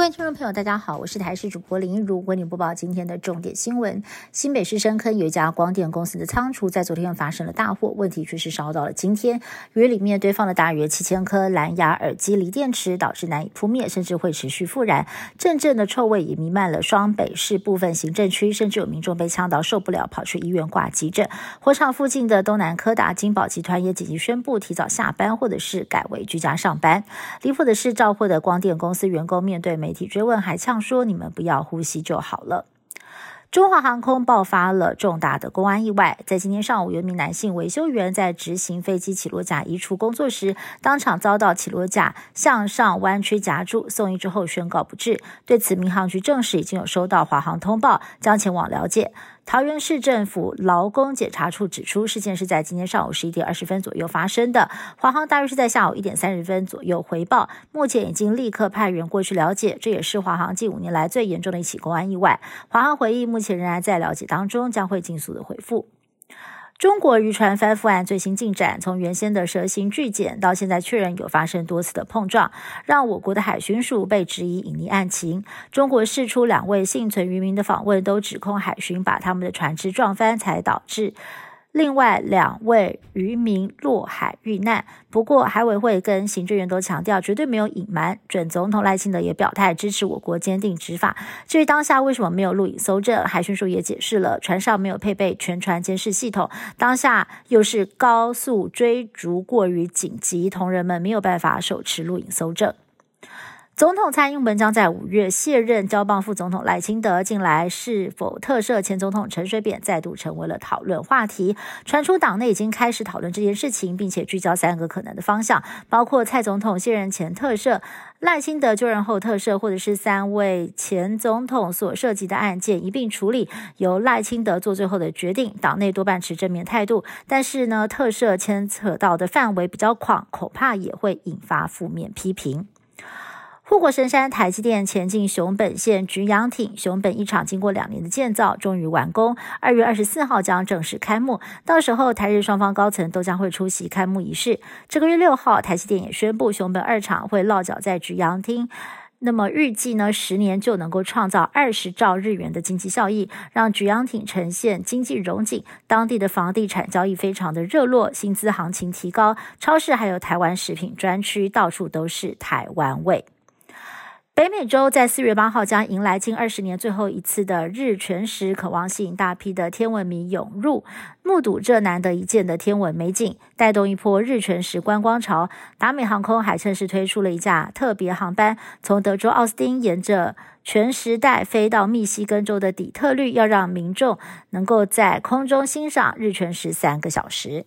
各位听众朋友，大家好，我是台视主播林一如，为您播报今天的重点新闻。新北市深坑有一家光电公司的仓储在昨天发生了大火，问题却是烧到了今天，因为里面堆放了大约七千颗蓝牙耳机锂电池，导致难以扑灭，甚至会持续复燃，阵阵的臭味也弥漫了双北市部分行政区，甚至有民众被呛到受不了，跑去医院挂急诊。火场附近的东南科达金宝集团也紧急宣布提早下班，或者是改为居家上班。离谱的是，照货的光电公司员工面对媒体追问，还呛说：“你们不要呼吸就好了。”中华航空爆发了重大的公安意外，在今天上午，有一名男性维修员在执行飞机起落架移除工作时，当场遭到起落架向上弯曲夹住，送医之后宣告不治。对此，民航局证实已经有收到华航通报，将前往了解。桃园市政府劳工检查处指出，事件是在今天上午十一点二十分左右发生的。华航大约是在下午一点三十分左右回报，目前已经立刻派员过去了解。这也是华航近五年来最严重的一起公安意外。华航回忆，目前仍然在了解当中，将会尽速的回复。中国渔船翻覆案最新进展，从原先的蛇形巨舰到现在确认有发生多次的碰撞，让我国的海巡署被质疑隐匿案情。中国释出两位幸存渔民的访问，都指控海巡把他们的船只撞翻，才导致。另外两位渔民落海遇难，不过海委会跟行政院都强调绝对没有隐瞒。准总统赖清德也表态支持我国坚定执法。至于当下为什么没有录影搜证，海巡署也解释了，船上没有配备全船监视系统，当下又是高速追逐过于紧急，同仁们没有办法手持录影搜证。总统蔡英文将在五月卸任，交棒副总统赖清德。近来是否特赦前总统陈水扁，再度成为了讨论话题。传出党内已经开始讨论这件事情，并且聚焦三个可能的方向，包括蔡总统卸任前特赦、赖清德就任后特赦，或者是三位前总统所涉及的案件一并处理，由赖清德做最后的决定。党内多半持正面态度，但是呢，特赦牵扯到的范围比较广，恐怕也会引发负面批评。护国神山台积电前进熊本县菊阳町，熊本一厂经过两年的建造，终于完工。二月二十四号将正式开幕，到时候台日双方高层都将会出席开幕仪式。这个月六号，台积电也宣布，熊本二厂会落脚在菊阳町。那么预计呢，十年就能够创造二十兆日元的经济效益，让菊阳町呈现经济融景。当地的房地产交易非常的热络，薪资行情提高，超市还有台湾食品专区，到处都是台湾味。北美洲在四月八号将迎来近二十年最后一次的日全食，渴望吸引大批的天文迷涌入，目睹这难得一见的天文美景，带动一波日全食观光潮。达美航空还趁势推出了一架特别航班，从德州奥斯汀沿着全时带飞到密西根州的底特律，要让民众能够在空中欣赏日全食三个小时。